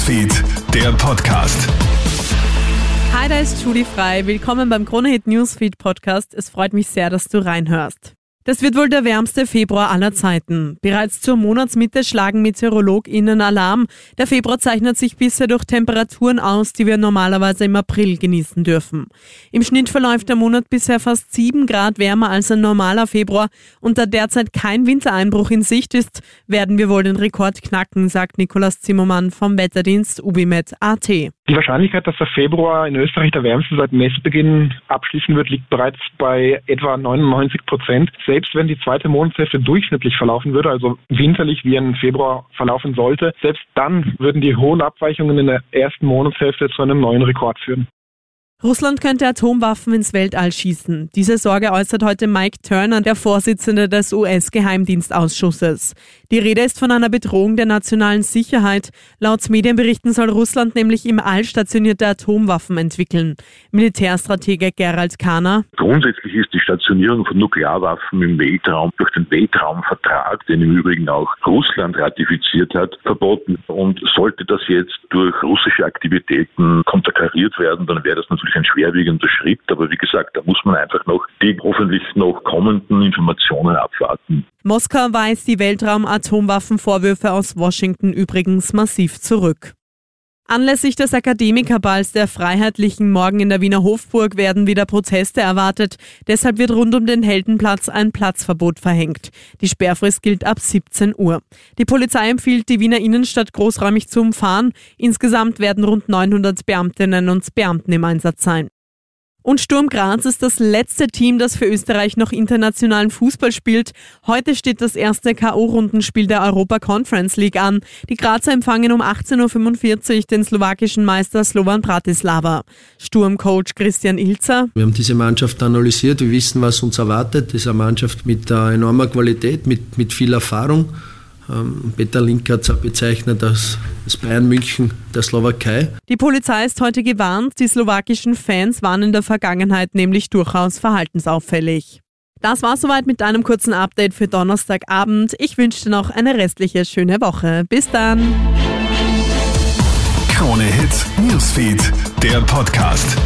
Newsfeed, der Podcast. Hi, da ist Julie Frei. Willkommen beim Kronehit Newsfeed Podcast. Es freut mich sehr, dass du reinhörst. Das wird wohl der wärmste Februar aller Zeiten. Bereits zur Monatsmitte schlagen MeteorologInnen Alarm. Der Februar zeichnet sich bisher durch Temperaturen aus, die wir normalerweise im April genießen dürfen. Im Schnitt verläuft der Monat bisher fast sieben Grad wärmer als ein normaler Februar und da derzeit kein Wintereinbruch in Sicht ist, werden wir wohl den Rekord knacken, sagt Nikolaus Zimmermann vom Wetterdienst Ubimet AT. Die Wahrscheinlichkeit, dass der Februar in Österreich der wärmste seit Messbeginn abschließen wird, liegt bereits bei etwa 99 Prozent selbst wenn die zweite Monatshälfte durchschnittlich verlaufen würde, also winterlich wie ein Februar verlaufen sollte, selbst dann würden die hohen Abweichungen in der ersten Monatshälfte zu einem neuen Rekord führen. Russland könnte Atomwaffen ins Weltall schießen. Diese Sorge äußert heute Mike Turner, der Vorsitzende des US-Geheimdienstausschusses. Die Rede ist von einer Bedrohung der nationalen Sicherheit. Laut Medienberichten soll Russland nämlich im All stationierte Atomwaffen entwickeln. Militärstratege Gerald Kahner. Grundsätzlich ist die Stationierung von Nuklearwaffen im Weltraum durch den Weltraumvertrag, den im Übrigen auch Russland ratifiziert hat, verboten. Und sollte das jetzt durch russische Aktivitäten konterkariert werden, dann wäre das natürlich natürlich ein schwerwiegender Schritt, aber wie gesagt, da muss man einfach noch die hoffentlich noch kommenden Informationen abwarten. Moskau weist die Weltraum-Atomwaffenvorwürfe aus Washington übrigens massiv zurück. Anlässlich des Akademikerballs der Freiheitlichen morgen in der Wiener Hofburg werden wieder Proteste erwartet. Deshalb wird rund um den Heldenplatz ein Platzverbot verhängt. Die Sperrfrist gilt ab 17 Uhr. Die Polizei empfiehlt, die Wiener Innenstadt großräumig zu umfahren. Insgesamt werden rund 900 Beamtinnen und Beamten im Einsatz sein. Und Sturm Graz ist das letzte Team, das für Österreich noch internationalen Fußball spielt. Heute steht das erste K.O.-Rundenspiel der Europa Conference League an. Die Grazer empfangen um 18.45 Uhr den slowakischen Meister Slovan Bratislava. Sturmcoach Christian Ilzer. Wir haben diese Mannschaft analysiert, wir wissen, was uns erwartet. Das ist eine Mannschaft mit äh, enormer Qualität, mit, mit viel Erfahrung. Ähm, Peter Link hat es bezeichnet als das Bayern München der Slowakei. Die Polizei ist heute gewarnt, die slowakischen Fans waren in der Vergangenheit nämlich durchaus verhaltensauffällig. Das war soweit mit einem kurzen Update für Donnerstagabend. Ich wünsche dir noch eine restliche schöne Woche. Bis dann. Krone Hits, Newsfeed, der Podcast.